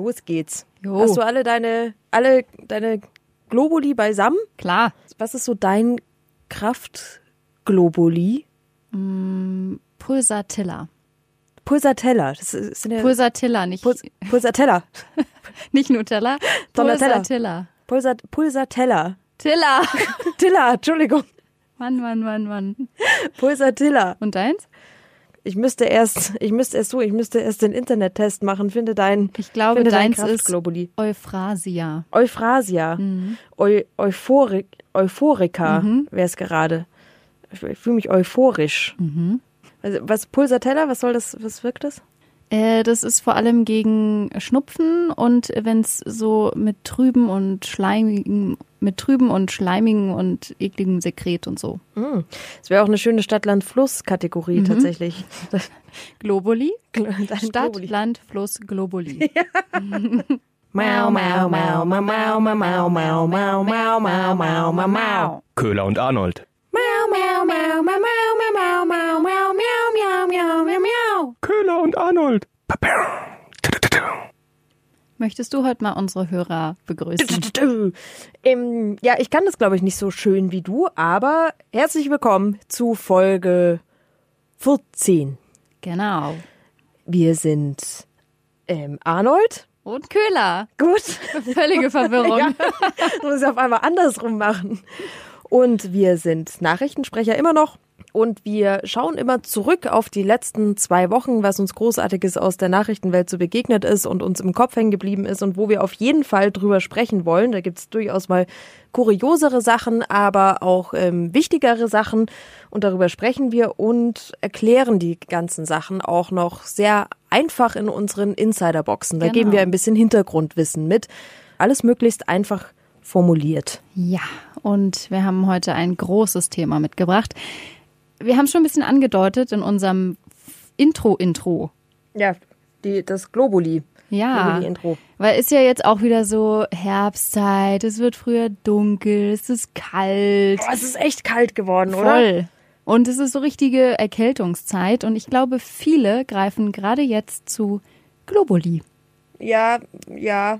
los geht's. Jo. Hast du alle deine, alle deine Globuli beisammen? Klar. Was ist so dein Kraftglobuli? Pulsatilla. Pulsatella. Das ist- ja Pulsatilla, nicht, Puls, Pulsatella. nicht Nutella. Pulsatilla. Pulsat, Pulsatella. Tilla. Tilla, Entschuldigung. Mann, Mann, Mann, Mann. Pulsatilla. Und deins? Ich müsste erst, ich müsste erst so, ich müsste erst den Internettest machen. Finde dein, Ich glaube, finde dein Kraftglobuli. Euphrasia. Euphrasia. Mhm. Eu, Euphorik, Euphorika wäre es gerade. Ich, ich fühle mich euphorisch. Mhm. Also, was Pulsatella, was soll das, was wirkt das? Äh, das ist vor allem gegen Schnupfen und wenn es so mit trüben und schleimigen, mit trüben und schleimigen und ekligem Sekret und so. Das wäre auch eine schöne Stadt-Land-Fluss-Kategorie tatsächlich. Globuli? Stadt, Globuli. Land, Fluss, Globuli. Mau, mau, mau, mau, mau, mau, mau, mau, mau, mau, mau, mau, mau, mau. Köhler und Arnold. Mau, mau, mau, mau, mau, mau, mau, miau, miau, miau, miau, miau. Köhler und Arnold. Möchtest du heute mal unsere Hörer begrüßen? Ähm, ja, ich kann das, glaube ich, nicht so schön wie du, aber herzlich willkommen zu Folge 14. Genau. Wir sind ähm, Arnold. Und Köhler. Gut. Völlige Verwirrung. Ja, muss ich auf einmal andersrum machen. Und wir sind Nachrichtensprecher immer noch. Und wir schauen immer zurück auf die letzten zwei Wochen, was uns Großartiges aus der Nachrichtenwelt so begegnet ist und uns im Kopf hängen geblieben ist und wo wir auf jeden Fall drüber sprechen wollen. Da gibt's durchaus mal kuriosere Sachen, aber auch ähm, wichtigere Sachen. Und darüber sprechen wir und erklären die ganzen Sachen auch noch sehr einfach in unseren Insiderboxen. Da Genau. geben wir ein bisschen Hintergrundwissen mit. Alles möglichst einfach formuliert. Ja, und wir haben heute ein großes Thema mitgebracht. Wir haben schon ein bisschen angedeutet in unserem Intro-Intro. Ja, die, das Globuli. Ja, Globuli-Intro. weil ist ja jetzt auch wieder so Herbstzeit, es wird früher dunkel, es ist kalt. Boah, es ist echt kalt geworden, oder? Voll. Und es ist so richtige Erkältungszeit und ich glaube, viele greifen gerade jetzt zu Globuli. Ja, ja,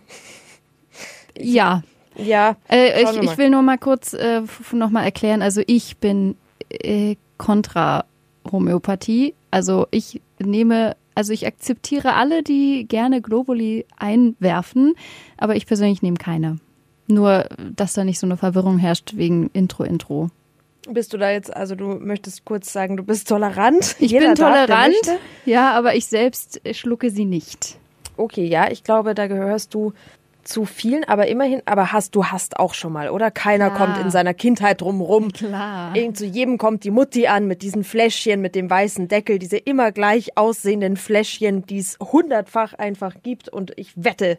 Ja, ja. Äh, ich, ich will nur mal kurz äh, nochmal erklären. Also ich bin äh, kontra Homöopathie. Also ich nehme, also ich akzeptiere alle, die gerne Globuli einwerfen, aber ich persönlich nehme keine. Nur, dass da nicht so eine Verwirrung herrscht wegen Intro-Intro. Bist du da jetzt, also du möchtest kurz sagen, du bist tolerant? Ich Jeder bin darf, tolerant, möchte. ja, aber ich selbst schlucke sie nicht. Okay, ja, ich glaube, da gehörst du zu vielen, aber immerhin, aber hast du hast auch schon mal, oder? Keiner Klar. kommt in seiner Kindheit drumrum. Klar. Irgend zu jedem kommt die Mutti an mit diesen Fläschchen mit dem weißen Deckel, diese immer gleich aussehenden Fläschchen, die es hundertfach einfach gibt und ich wette,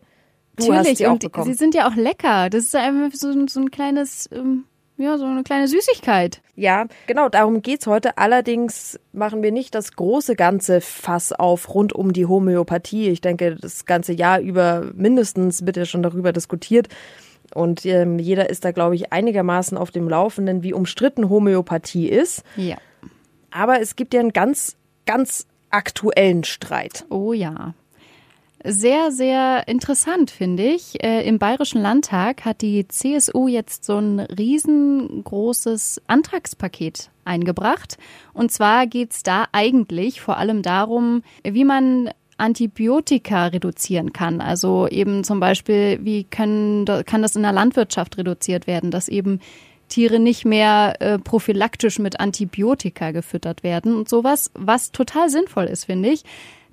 du hast Natürlich, sie auch und bekommen. sie sind ja auch lecker. Das ist einfach so, ein- so ein kleines, ähm, ja, so eine kleine Süßigkeit. Ja, genau, darum geht's heute. Allerdings machen wir nicht das große ganze Fass auf rund um die Homöopathie. Ich denke, das ganze Jahr über mindestens wird ja schon darüber diskutiert. Und ähm, jeder ist da, glaube ich, einigermaßen auf dem Laufenden, wie umstritten Homöopathie ist. Ja. Aber es gibt ja einen ganz, ganz aktuellen Streit. Oh ja. Sehr, sehr interessant, finde ich. Äh, Im Bayerischen Landtag hat die CSU jetzt so ein riesengroßes Antragspaket eingebracht. Und zwar geht's da eigentlich vor allem darum, wie man Antibiotika reduzieren kann. Also eben zum Beispiel, wie können, kann das in der Landwirtschaft reduziert werden, dass eben Tiere nicht mehr äh, prophylaktisch mit Antibiotika gefüttert werden und sowas, was total sinnvoll ist, finde ich.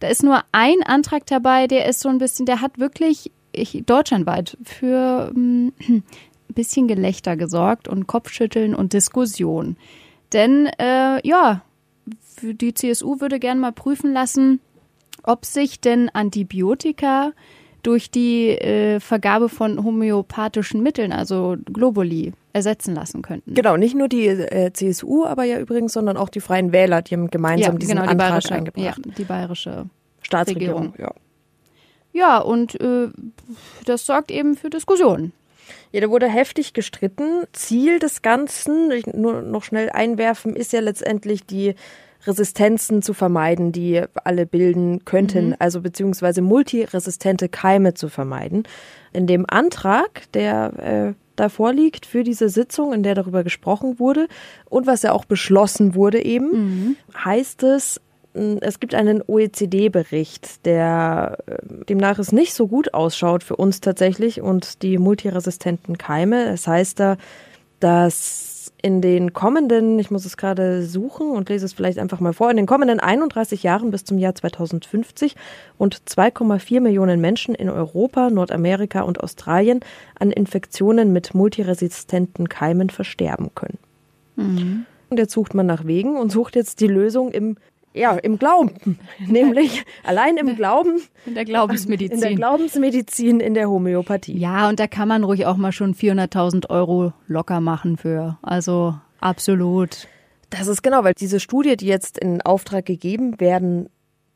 Da ist nur ein Antrag dabei, der ist so ein bisschen, der hat wirklich ich, deutschlandweit für ähm, ein bisschen Gelächter gesorgt und Kopfschütteln und Diskussion. Denn äh, ja, die CSU würde gerne mal prüfen lassen, ob sich denn Antibiotika durch die äh, Vergabe von homöopathischen Mitteln, also Globuli, ersetzen lassen könnten. Genau, nicht nur die äh, CSU, aber ja übrigens, sondern auch die Freien Wähler, die haben gemeinsam diesen genau, die Antrag eingebracht. Ja, die bayerische. Staatsregierung, Regierung. ja. Ja, und äh, das sorgt eben für Diskussionen. Ja, da wurde heftig gestritten. Ziel des Ganzen, ich nur noch schnell einwerfen, ist ja letztendlich die Resistenzen zu vermeiden, die alle bilden könnten, also beziehungsweise multiresistente Keime zu vermeiden. In dem Antrag, der äh, da vorliegt für diese Sitzung, in der darüber gesprochen wurde und was ja auch beschlossen wurde eben, heißt es, mh, es gibt einen OECD-Bericht, der äh, demnach es nicht so gut ausschaut für uns tatsächlich und die multiresistenten Keime. Es heißt da, dass in den kommenden, ich muss es gerade suchen und lese es vielleicht einfach mal vor, in den kommenden 31 Jahren bis zum Jahr 2050 und 2,4 Millionen Menschen in Europa, Nordamerika und Australien an Infektionen mit multiresistenten Keimen versterben können. Und jetzt sucht man nach Wegen und sucht jetzt die Lösung im, ja, im Glauben. Nämlich allein im Glauben, In der in der Glaubensmedizin. Glaubensmedizin, in der Homöopathie. ja, und da kann man ruhig auch mal schon 400.000 Euro locker machen für. Also absolut. Das ist genau, weil diese Studie, die jetzt in Auftrag gegeben werden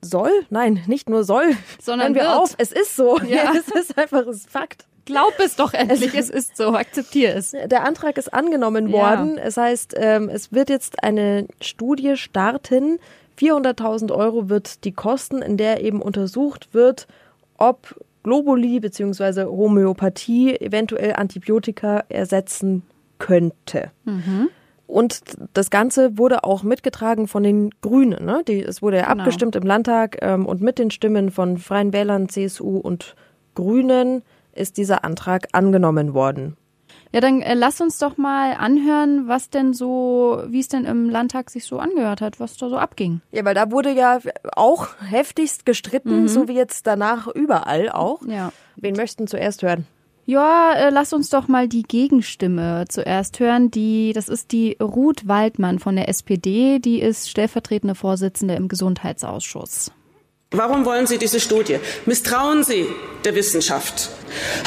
soll, nein, nicht nur soll, Sondern wir wird. auf, es ist so. Ja. es ist einfach ein Fakt. Glaub es doch endlich, es ist so, akzeptier es. Der Antrag ist angenommen Ja. worden. Es heißt, ähm, es wird jetzt eine Studie starten. 400.000 Euro wird die kosten, in der eben untersucht wird, ob Globuli bzw. Homöopathie eventuell Antibiotika ersetzen könnte. Und das Ganze wurde auch mitgetragen von den Grünen. Ne? Die, es wurde ja Genau. abgestimmt im Landtag ähm, und mit den Stimmen von Freien Wählern, CSU und Grünen ist dieser Antrag angenommen worden. Ja, dann äh, lass uns doch mal anhören, was denn so, wie es denn im Landtag sich so angehört hat, was da so abging. Ja, weil da wurde ja auch heftigst gestritten, so wie jetzt danach überall auch. Ja. Wen möchten zuerst hören? Ja, äh, lass uns doch mal die Gegenstimme zuerst hören. Die, das ist die Ruth Waldmann von der SPD, die ist stellvertretende Vorsitzende im Gesundheitsausschuss. Warum wollen Sie diese Studie? Misstrauen Sie der Wissenschaft?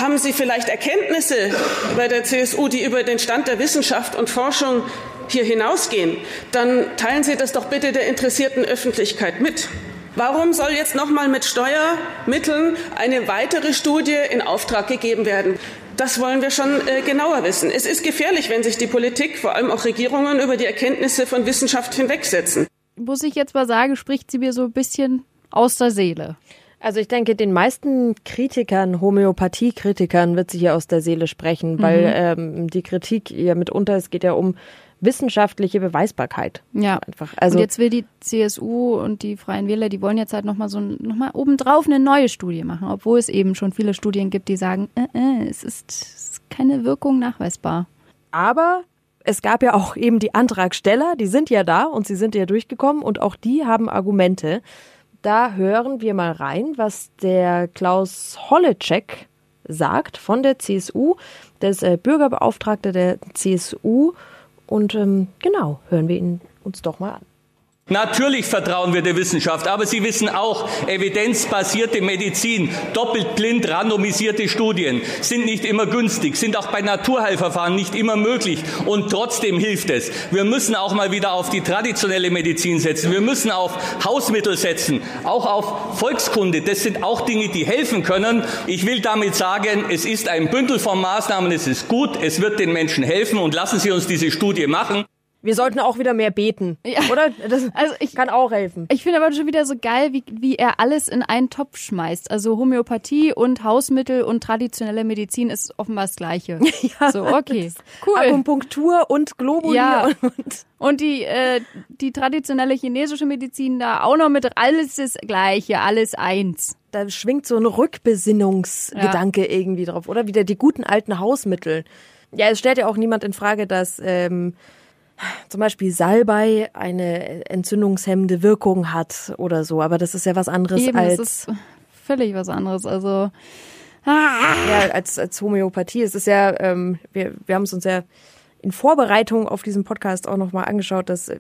Haben Sie vielleicht Erkenntnisse bei der CSU, die über den Stand der Wissenschaft und Forschung hier hinausgehen? Dann teilen Sie das doch bitte der interessierten Öffentlichkeit mit. Warum soll jetzt nochmal mit Steuermitteln eine weitere Studie in Auftrag gegeben werden? Das wollen wir schon äh, genauer wissen. Es ist gefährlich, wenn sich die Politik, vor allem auch Regierungen, über die Erkenntnisse von Wissenschaft hinwegsetzen. Muss ich jetzt mal sagen, spricht sie mir so ein bisschen aus der Seele. Also ich denke, den meisten Kritikern, Homöopathie-Kritikern wird sie hier aus der Seele sprechen, weil ähm, die Kritik ja mitunter, es geht ja um wissenschaftliche Beweisbarkeit. Ja. Einfach. Also und jetzt will die CSU und die Freien Wähler, die wollen jetzt halt nochmal so ein- noch mal obendrauf eine neue Studie machen, obwohl es eben schon viele Studien gibt, die sagen, äh, äh, es, ist, es ist keine Wirkung nachweisbar. Aber es gab ja auch eben die Antragsteller, die sind ja da und sie sind ja durchgekommen und auch die haben Argumente. Da hören wir mal rein, was der Klaus Holleczek sagt von der CSU, der ist äh, Bürgerbeauftragter der CSU. Und ähm, genau, hören wir ihn uns doch mal an. Natürlich vertrauen wir der Wissenschaft, aber Sie wissen auch, evidenzbasierte Medizin, doppelt blind randomisierte Studien sind nicht immer günstig, sind auch bei Naturheilverfahren nicht immer möglich und trotzdem hilft es. Wir müssen auch mal wieder auf die traditionelle Medizin setzen, wir müssen auf Hausmittel setzen, auch auf Volkskunde. Das sind auch Dinge, die helfen können. Ich will damit sagen, es ist ein Bündel von Maßnahmen, es ist gut, es wird den Menschen helfen und lassen Sie uns diese Studie machen. Wir sollten auch wieder mehr beten, Ja. oder? Das Also ich- kann auch helfen. Ich finde aber schon wieder so geil, wie, wie er alles in einen Topf schmeißt. Also Homöopathie und Hausmittel und traditionelle Medizin ist offenbar das Gleiche. so, okay. Cool. Akupunktur und Globuli Ja. und, und die, äh, die traditionelle chinesische Medizin da auch noch mit alles das Gleiche, alles eins. da schwingt so ein Rückbesinnungsgedanke irgendwie drauf, oder? Wieder die guten alten Hausmittel. Ja, es stellt ja auch niemand in Frage, dass ähm, zum Beispiel Salbei eine entzündungshemmende Wirkung hat oder so, aber das ist ja was anderes Eben, als, das ist völlig was anderes. Also, ja, als, als Homöopathie. Es ist ja, ähm, wir, wir haben es uns ja in Vorbereitung auf diesen Podcast auch nochmal angeschaut, dass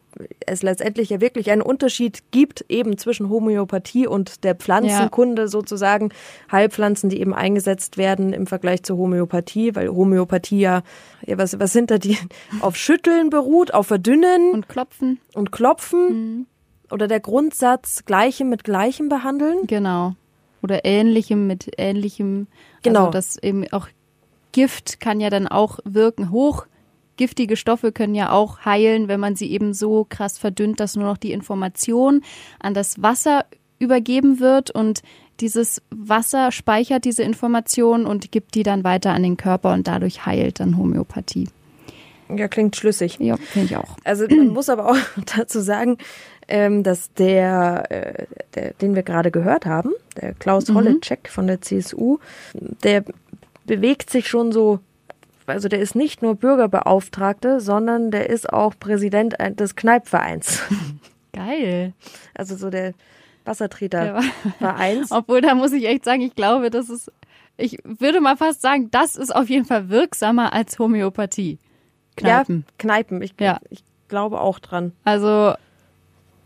es letztendlich ja wirklich einen Unterschied gibt, eben zwischen Homöopathie und der Pflanzenkunde sozusagen. Heilpflanzen, die eben eingesetzt werden im Vergleich zur Homöopathie, weil Homöopathie ja, ja was, was sind da die, auf Schütteln beruht, auf Verdünnen und klopfen. und Klopfen. Oder der Grundsatz, Gleichem mit Gleichem behandeln. Genau. Oder ähnlichem mit ähnlichem. Genau. Also das eben auch Gift kann ja dann auch wirken, hoch giftige Stoffe können ja auch heilen, wenn man sie eben so krass verdünnt, dass nur noch die Information an das Wasser übergeben wird und dieses Wasser speichert diese Information und gibt die dann weiter an den Körper und dadurch heilt dann Homöopathie. Ja, klingt schlüssig. Ja, finde ich auch. Also man muss aber auch dazu sagen, ähm, dass der, äh, der, den wir gerade gehört haben, der Klaus Holleczek von der CSU, der bewegt sich schon so, also der ist nicht nur Bürgerbeauftragte, sondern der ist auch Präsident des Kneipvereins. Geil. Also so der Wassertretervereins. Obwohl, da muss ich echt sagen, ich glaube, das ist, ich würde mal fast sagen, das ist auf jeden Fall wirksamer als Homöopathie. Kneipen. Ja, Kneipen. Ich, Ja. ich glaube auch dran. Also,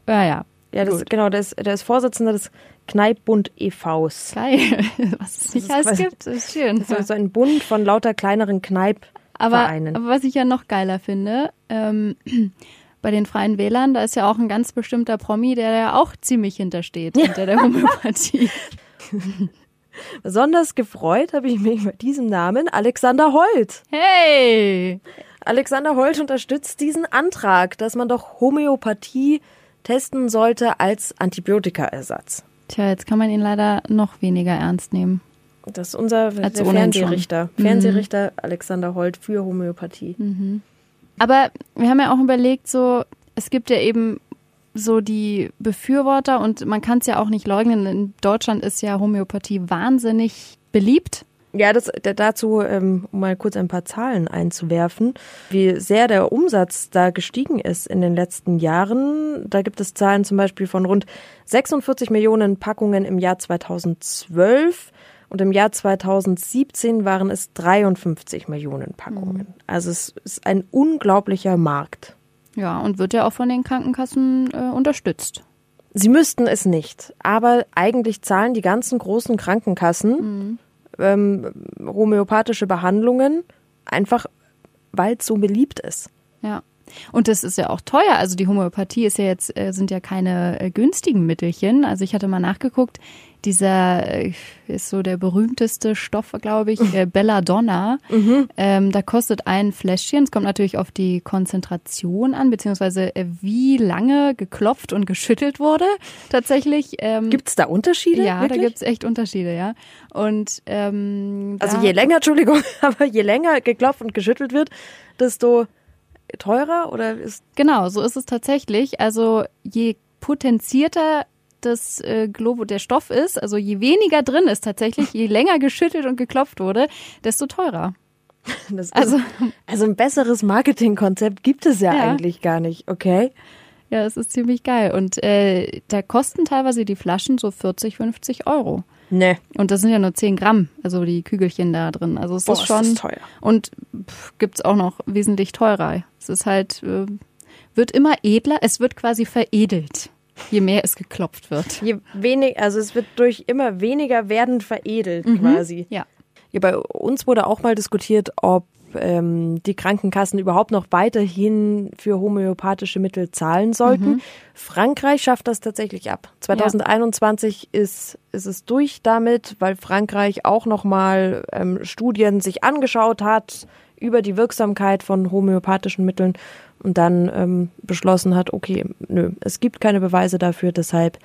ja, ja. Ja, das, genau, der ist, der ist Vorsitzender des Kneippbund e.V.s. Geil. Was es nicht ist alles gibt, ist schön. So, so ein Bund von lauter kleineren Aber, Kneippvereinen. aber was ich ja noch geiler finde, ähm, bei den Freien Wählern, da ist ja auch ein ganz bestimmter Promi, der ja auch ziemlich hintersteht, hinter der Homöopathie. Besonders gefreut habe ich mich mit diesem Namen Alexander Holt. Hey! Alexander Holt unterstützt diesen Antrag, dass man doch Homöopathie testen sollte als Antibiotikaersatz. Tja, jetzt kann man ihn leider noch weniger ernst nehmen. Das ist unser der Als ohnehin schon. Fernsehrichter. Fernsehrichter Alexander Holt für Homöopathie. Aber wir haben ja auch überlegt, so, es gibt ja eben so die Befürworter und man kann es ja auch nicht leugnen. In Deutschland ist ja Homöopathie wahnsinnig beliebt. Ja, das, da- dazu, ähm, um mal kurz ein paar Zahlen einzuwerfen, wie sehr der Umsatz da gestiegen ist in den letzten Jahren. Da gibt es Zahlen zum Beispiel von rund 46 Millionen Packungen im Jahr 2012 und im Jahr 2017 waren es 53 Millionen Packungen. Also es ist ein unglaublicher Markt. Ja, und wird ja auch von den Krankenkassen äh, unterstützt. Sie müssten es nicht, aber eigentlich zahlen die ganzen großen Krankenkassen ähm, homöopathische Behandlungen einfach, weil es so beliebt ist. Ja. Und das ist ja auch teuer. Also die Homöopathie ist ja jetzt, äh, sind ja keine äh, günstigen Mittelchen. Also ich hatte mal nachgeguckt, dieser äh, ist so der berühmteste Stoff, glaube ich, äh, Belladonna. Ähm, da kostet ein Fläschchen, es kommt natürlich auf die Konzentration an, beziehungsweise äh, wie lange geklopft und geschüttelt wurde tatsächlich. Ähm, Gibt es da Unterschiede? ja, wirklich? da gibt's echt Unterschiede, ja. Und ähm, Also je länger, Entschuldigung, aber je länger geklopft und geschüttelt wird, desto teurer oder ist Genau, so ist es tatsächlich. Also je potenzierter das äh, Globo der Stoff ist, also je weniger drin ist tatsächlich, je länger geschüttelt und geklopft wurde, desto teurer. das Also- also ein besseres Marketingkonzept gibt es ja, Ja. eigentlich gar nicht, okay? Ja, das ist ziemlich geil. Und äh, da kosten teilweise die Flaschen so 40, 50 Euro. Ne. Und das sind ja nur 10 Gramm, also die Kügelchen da drin. Also es Boah, ist ist schon. das teuer. Und pff, gibt's auch noch wesentlich teurer. Es ist halt, äh, wird immer edler, es wird quasi veredelt, je mehr es geklopft wird. Je wenig, also es wird durch immer weniger werden veredelt quasi. Ja. Ja, bei uns wurde auch mal diskutiert, ob ähm, die Krankenkassen überhaupt noch weiterhin für homöopathische Mittel zahlen sollten. Frankreich schafft das tatsächlich ab. 2021 ist, ist es durch damit, weil Frankreich auch nochmal ähm, Studien sich angeschaut hat über die Wirksamkeit von homöopathischen Mitteln und dann ähm, beschlossen hat, okay, nö, es gibt keine Beweise dafür, deshalb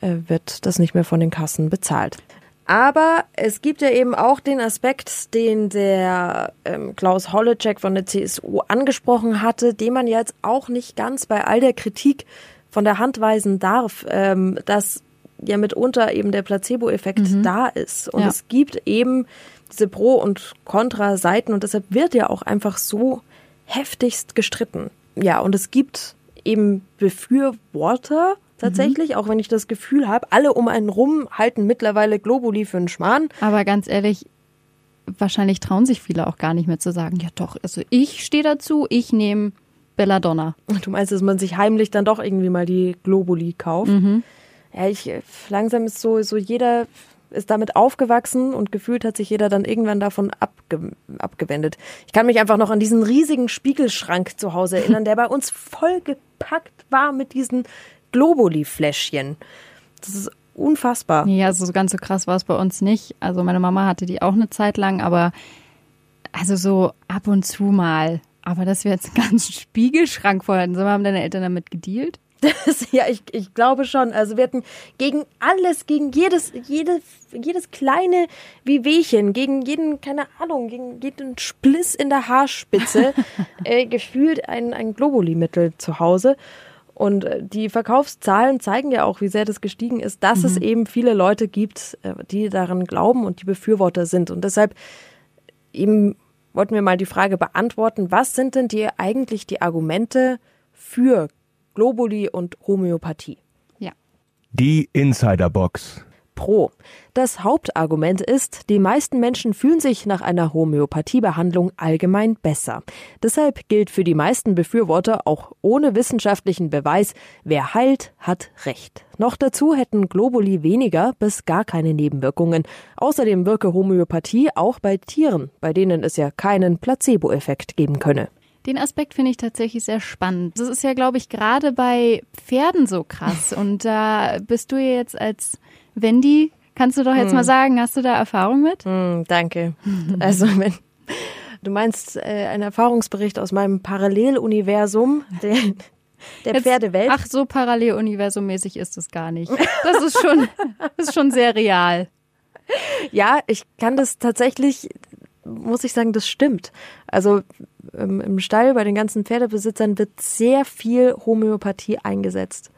äh, wird das nicht mehr von den Kassen bezahlt. Aber es gibt ja eben auch den Aspekt, den der ähm, Klaus Holleczek von der CSU angesprochen hatte, den man jetzt auch nicht ganz bei all der Kritik von der Hand weisen darf, ähm, dass ja mitunter eben der Placebo-Effekt da ist. Und Ja. es gibt eben diese Pro- und Kontra-Seiten und deshalb wird ja auch einfach so heftigst gestritten. Ja, und es gibt eben Befürworter tatsächlich, auch wenn ich das Gefühl habe, alle um einen rum halten mittlerweile Globuli für einen Schmarrn. Aber ganz ehrlich, wahrscheinlich trauen sich viele auch gar nicht mehr zu sagen, ja doch, also ich stehe dazu, ich nehme Belladonna. Du meinst, dass man sich heimlich dann doch irgendwie mal die Globuli kauft? Ja, ich langsam ist so, so jeder ist damit aufgewachsen und gefühlt hat sich jeder dann irgendwann davon abge abgewendet. Ich kann mich einfach noch an diesen riesigen Spiegelschrank zu Hause erinnern, der bei uns vollgepackt war mit diesen Globuli-Fläschchen. Das ist unfassbar. Ja, also so ganz so krass war es bei uns nicht. Also meine Mama hatte die auch eine Zeit lang, aber also so ab und zu mal. Aber dass wir jetzt einen ganzen Spiegelschrank voll hatten, haben deine Eltern damit gedealt? Das, ja, ich, ich glaube schon. Also wir hatten gegen alles, gegen jedes, jedes, jedes kleine Wehwehchen, gegen jeden, keine Ahnung, gegen jeden Spliss in der Haarspitze äh, gefühlt ein, ein Globuli-Mittel zu Hause. Und äh, die Verkaufszahlen zeigen ja auch, wie sehr das gestiegen ist, dass mhm. es eben viele Leute gibt, äh, die daran glauben und die Befürworter sind. Und deshalb eben wollten wir mal die Frage beantworten, was sind denn die eigentlich die Argumente für Globuli und Homöopathie? Ja. Die Insiderbox. Pro. Das Hauptargument ist, die meisten Menschen fühlen sich nach einer Homöopathiebehandlung allgemein besser. Deshalb gilt für die meisten Befürworter auch ohne wissenschaftlichen Beweis, wer heilt, hat Recht. Noch dazu hätten Globuli weniger bis gar keine Nebenwirkungen. Außerdem wirke Homöopathie auch bei Tieren, bei denen es ja keinen Placebo-Effekt geben könne. Den Aspekt finde ich tatsächlich sehr spannend. Das ist ja, glaube ich, gerade bei Pferden so krass. Und da bist du ja jetzt als Wendy, kannst du doch jetzt hm. mal sagen, hast du da Erfahrung mit? Hm, danke. Also wenn du meinst äh, ein Erfahrungsbericht aus meinem Paralleluniversum, der, der jetzt, Pferdewelt. Ach, so Paralleluniversummäßig ist es gar nicht. Das ist schon, das ist schon sehr real. Ja, ich kann das tatsächlich, muss ich sagen, das stimmt. Also ähm, im Stall bei den ganzen Pferdebesitzern wird sehr viel Homöopathie eingesetzt.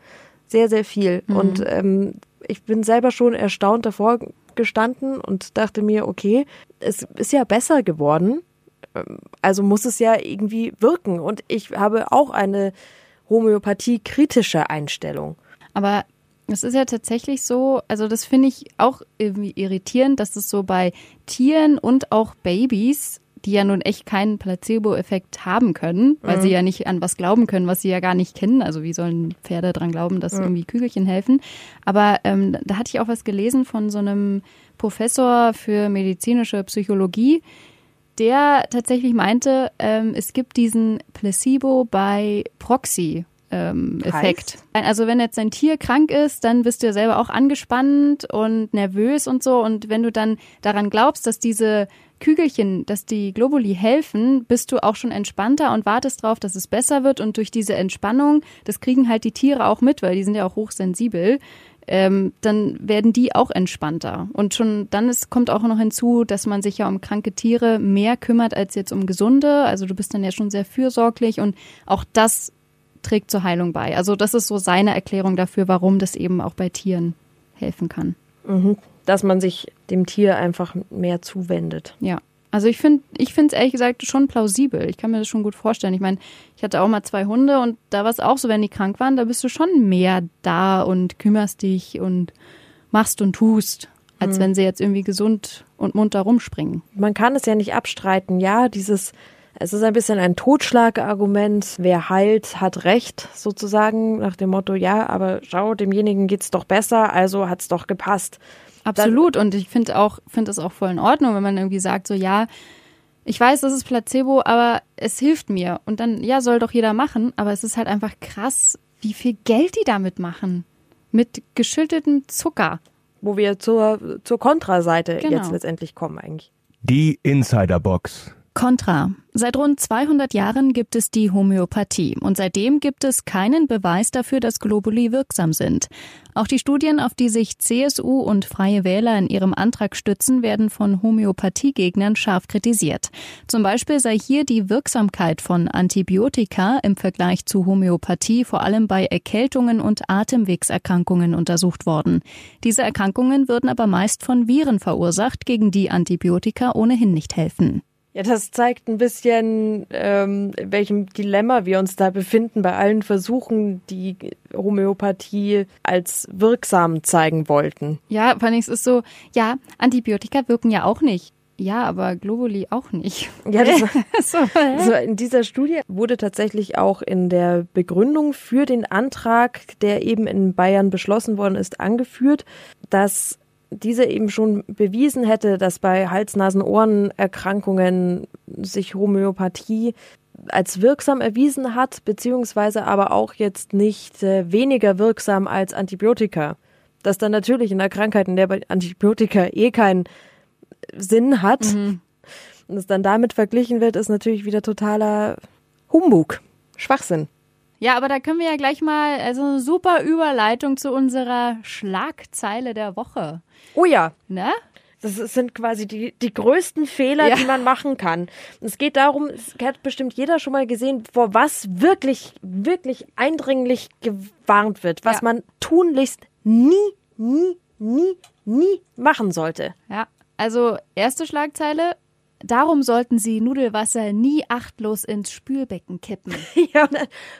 Sehr, sehr viel. Mhm. Und ähm, ich bin selber schon erstaunt davor gestanden und dachte mir, okay, es ist ja besser geworden. Ähm, also muss es ja irgendwie wirken. Und ich habe auch eine Homöopathie-kritische Einstellung. Aber es ist ja tatsächlich so, also das finde ich auch irgendwie irritierend, dass es so bei Tieren und auch Babys die ja nun echt keinen Placebo-Effekt haben können, weil mhm. sie ja nicht an was glauben können, was sie ja gar nicht kennen. Also wie sollen Pferde dran glauben, dass mhm. irgendwie Kügelchen helfen? Aber ähm, da hatte ich auch was gelesen von so einem Professor für medizinische Psychologie, der tatsächlich meinte, ähm, es gibt diesen Placebo bei Proxy ähm, Effekt. Also wenn jetzt dein Tier krank ist, dann bist du ja selber auch angespannt und nervös und so. Und wenn du dann daran glaubst, dass diese Kügelchen, dass die Globuli helfen, bist du auch schon entspannter und wartest darauf, dass es besser wird. Und durch diese Entspannung, das kriegen halt die Tiere auch mit, weil die sind ja auch hochsensibel, ähm, dann werden die auch entspannter. Und schon dann ist, kommt auch noch hinzu, dass man sich ja um kranke Tiere mehr kümmert als jetzt um gesunde. Also du bist dann ja schon sehr fürsorglich und auch das trägt zur Heilung bei. Also das ist so seine Erklärung dafür, warum das eben auch bei Tieren helfen kann. Mhm dass man sich dem Tier einfach mehr zuwendet. Ja. Also ich finde, ich finde es ehrlich gesagt schon plausibel. Ich kann mir das schon gut vorstellen. Ich meine, ich hatte auch mal zwei Hunde und da war es auch so, wenn die krank waren, da bist du schon mehr da und kümmerst dich und machst und tust, als mhm. wenn sie jetzt irgendwie gesund und munter rumspringen. Man kann es ja nicht abstreiten. Ja, dieses, es ist ein bisschen ein Totschlagargument. Wer heilt, hat Recht, sozusagen, nach dem Motto, ja, aber schau, demjenigen geht's doch besser, also hat's doch gepasst. Absolut. Und ich finde auch, finde es auch voll in Ordnung, wenn man irgendwie sagt, so ja, ich weiß, das ist Placebo, aber es hilft mir. Und dann, ja, soll doch jeder machen. Aber es ist halt einfach krass, wie viel Geld die damit machen. Mit geschüttetem Zucker. Wo wir zur, zur Kontraseite genau. jetzt letztendlich kommen eigentlich. Die Insiderbox. Contra. Seit rund 200 Jahren gibt es die Homöopathie und seitdem gibt es keinen Beweis dafür, dass Globuli wirksam sind. Auch die Studien, auf die sich CSU und Freie Wähler in ihrem Antrag stützen, werden von Homöopathiegegnern scharf kritisiert. Zum Beispiel sei hier die Wirksamkeit von Antibiotika im Vergleich zu Homöopathie vor allem bei Erkältungen und Atemwegserkrankungen untersucht worden. Diese Erkrankungen würden aber meist von Viren verursacht, gegen die Antibiotika ohnehin nicht helfen. Ja, das zeigt ein bisschen, ähm, in welchem Dilemma wir uns da befinden bei allen Versuchen, die Homöopathie als wirksam zeigen wollten. Ja, vor allem ist es so, ja, Antibiotika wirken ja auch nicht. Ja, aber Globuli auch nicht. Ja, das, so, so, in dieser Studie wurde tatsächlich auch in der Begründung für den Antrag, der eben in Bayern beschlossen worden ist, angeführt, dass diese eben schon bewiesen hätte, dass bei Hals-Nasen-Ohren-Erkrankungen sich Homöopathie als wirksam erwiesen hat, beziehungsweise aber auch jetzt nicht äh, weniger wirksam als Antibiotika. Dass dann natürlich in der Krankheit, in der Antibiotika eh keinen Sinn hat, mhm. und es dann damit verglichen wird, ist natürlich wieder totaler Humbug. Schwachsinn. Ja, aber da können wir ja gleich mal, also eine super Überleitung zu unserer Schlagzeile der Woche. Oh ja. Ne? Das sind quasi die, die größten Fehler, Ja. die man machen kann. Es geht darum, es hat bestimmt jeder schon mal gesehen, vor was wirklich, wirklich eindringlich gewarnt wird, was Ja. man tunlichst nie, nie, nie, nie machen sollte. Ja, also erste Schlagzeile. Darum sollten Sie Nudelwasser nie achtlos ins Spülbecken kippen. Ja,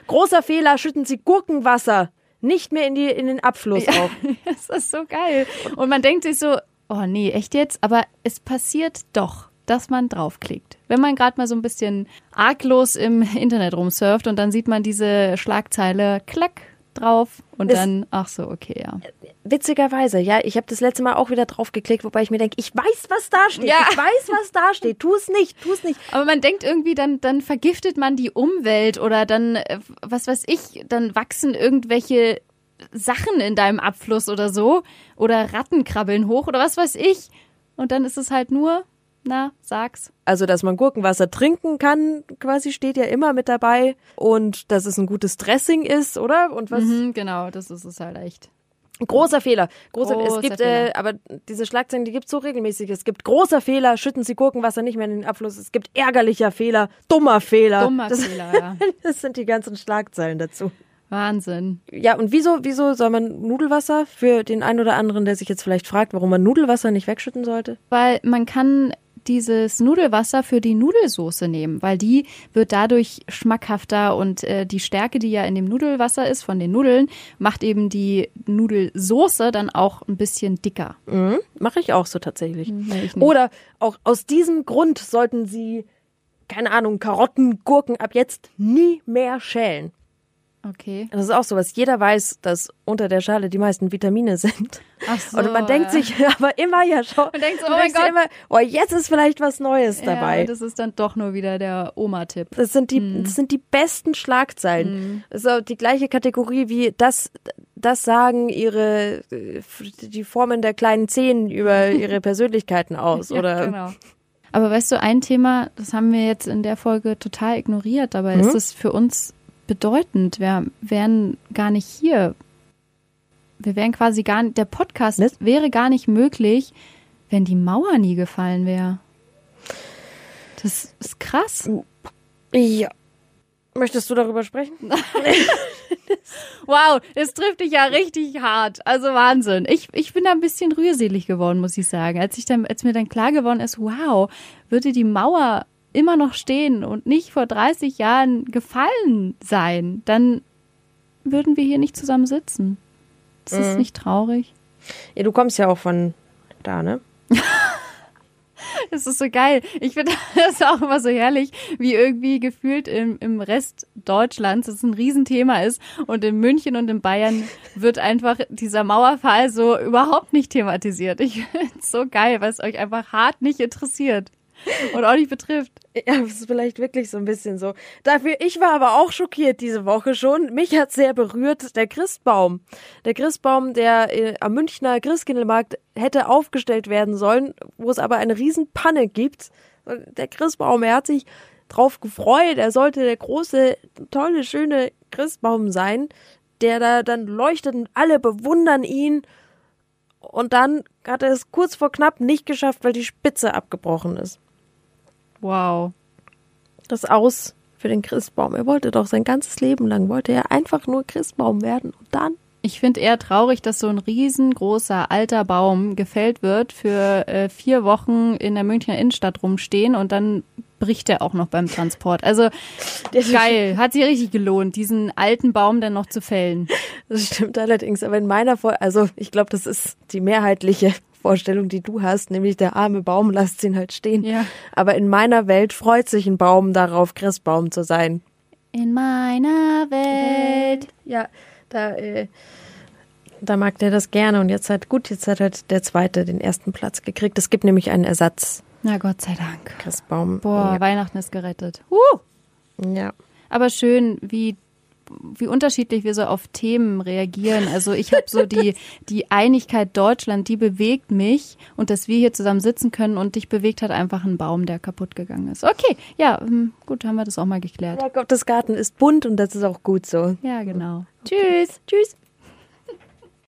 großer Fehler, schütten Sie Gurkenwasser nicht mehr in, die, in den Abfluss auf. Das ist so geil. Und man denkt sich so, oh nee, echt jetzt? Aber es passiert doch, dass man draufklickt. Wenn man gerade mal so ein bisschen arglos im Internet rumsurft und dann sieht man diese Schlagzeile, klack, drauf und Das- dann, ach so, okay, ja. Witzigerweise, ja, ich habe das letzte Mal auch wieder draufgeklickt, wobei ich mir denke, ich weiß, was da steht. Ja. Ich weiß, was da steht. Tu es nicht, tu es nicht. Aber man denkt irgendwie, dann, dann vergiftet man die Umwelt oder dann, äh, was weiß ich, dann wachsen irgendwelche Sachen in deinem Abfluss oder so. Oder Ratten krabbeln hoch oder was weiß ich. Und dann ist es halt nur, na, sag's. Also, dass man Gurkenwasser trinken kann, quasi steht ja immer mit dabei. Und dass es ein gutes Dressing ist, oder? Und was? Mhm, genau, das ist es halt echt. Großer Fehler. Großer, Großer es gibt, Fehler. Äh, aber diese Schlagzeilen, die gibt's so regelmäßig. Es gibt großer Fehler, schütten Sie Gurkenwasser nicht mehr in den Abfluss. Es gibt ärgerlicher Fehler, dummer Fehler. Dummer das, Fehler, ja. das sind die ganzen Schlagzeilen dazu. Wahnsinn. Ja, und wieso, wieso soll man Nudelwasser für den einen oder anderen, der sich jetzt vielleicht fragt, warum man Nudelwasser nicht wegschütten sollte? Weil man kann dieses Nudelwasser für die Nudelsoße nehmen, weil die wird dadurch schmackhafter und äh, die Stärke, die ja in dem Nudelwasser ist von den Nudeln, macht eben die Nudelsoße dann auch ein bisschen dicker. Mhm, Mache ich auch so tatsächlich. Nicht. Oder auch aus diesem Grund sollten Sie, keine Ahnung, Karotten, Gurken ab jetzt nie mehr schälen. Okay. Das ist auch so, was jeder weiß, dass unter der Schale die meisten Vitamine sind. Ach so, Und man denkt ja. sich aber immer, ja, schau. Man denkt so, oh mein Gott. Immer, oh, jetzt ist vielleicht was Neues dabei. Ja, das ist dann doch nur wieder der Oma-Tipp. Das sind die, Mhm. das sind die besten Schlagzeilen. Das ist auch die gleiche Kategorie wie das, das sagen ihre, die Formen der kleinen Zehen über ihre Persönlichkeiten aus, Ja, oder? genau. Aber weißt du, ein Thema, das haben wir jetzt in der Folge total ignoriert, aber Mhm. ist es für uns bedeutend. Wir wären gar nicht hier. Wir wären quasi gar nicht, der Podcast Was? wäre gar nicht möglich, wenn die Mauer nie gefallen wäre. Das ist krass. Ja. Möchtest du darüber sprechen? Wow, das trifft dich ja richtig hart. Also Wahnsinn. Ich, ich bin da ein bisschen rührselig geworden, muss ich sagen. Als, ich dann, als mir dann klar geworden ist, wow, würde die Mauer immer noch stehen und nicht vor 30 Jahren gefallen sein, dann würden wir hier nicht zusammen sitzen. Ist das Mhm. nicht traurig? Ja, du kommst ja auch von da, ne? Das ist so geil. Ich finde das auch immer so herrlich, wie irgendwie gefühlt im, im Rest Deutschlands das ein Riesenthema ist und in München und in Bayern wird einfach dieser Mauerfall so überhaupt nicht thematisiert. Ich finde es so geil, weil es euch einfach hart nicht interessiert und auch nicht betrifft. Ja, das ist vielleicht wirklich so ein bisschen so. Dafür, ich war aber auch schockiert diese Woche schon. Mich hat sehr berührt der Christbaum. Der Christbaum, der äh, am Münchner Christkindlmarkt hätte aufgestellt werden sollen, wo es aber eine Riesenpanne gibt. Der Christbaum, er hat sich drauf gefreut. Er sollte der große, tolle, schöne Christbaum sein, der da dann leuchtet und alle bewundern ihn. Und dann hat er es kurz vor knapp nicht geschafft, weil die Spitze abgebrochen ist Wow. das aus für den Christbaum. Er wollte doch sein ganzes Leben lang, wollte er einfach nur Christbaum werden. Und dann? Ich finde eher traurig, dass so ein riesengroßer alter Baum gefällt wird, für äh, vier Wochen in der Münchner Innenstadt rumstehen und dann bricht er auch noch beim Transport. Also geil, hat sich richtig gelohnt, diesen alten Baum dann noch zu fällen. Das stimmt allerdings, aber in meiner Vor also ich glaube, das ist die mehrheitliche Vorstellung, die du hast, nämlich der arme Baum, lasst ihn halt stehen. Ja. Aber in meiner Welt freut sich ein Baum darauf, Christbaum zu sein. In meiner Welt. Ja, da, äh, da mag der das gerne und jetzt hat, gut, jetzt hat halt der zweite den ersten Platz gekriegt. Es gibt nämlich einen Ersatz Na Gott sei Dank. Christbaum. Boah, Weihnachten ist gerettet. Uh. Ja. Aber schön, wie wie unterschiedlich wir so auf Themen reagieren. Also ich habe so die, die Einigkeit Deutschland, die bewegt mich und dass wir hier zusammen sitzen können und dich bewegt hat einfach ein Baum, der kaputt gegangen ist. Okay, ja, hm, gut, haben wir das auch mal geklärt. Ja, Gottes Garten ist bunt und das ist auch gut so. Ja, genau. Okay. Tschüss. Tschüss.